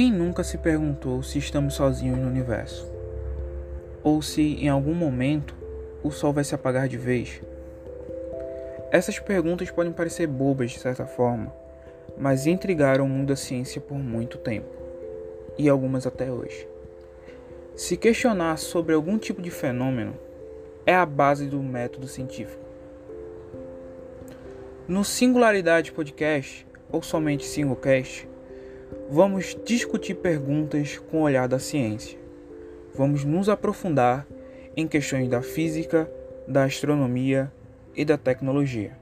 Quem nunca se perguntou se estamos sozinhos no universo? Ou se em algum momento o Sol vai se apagar de vez? Essas perguntas podem parecer bobas de certa forma, mas intrigaram o mundo da ciência por muito tempo, e algumas até hoje. Se questionar sobre algum tipo de fenômeno é a base do método científico. No Singularidade Podcast, ou somente Singlecast, Vamos discutir perguntas com o olhar da ciência. Vamos nos aprofundar em questões da física, da astronomia e da tecnologia.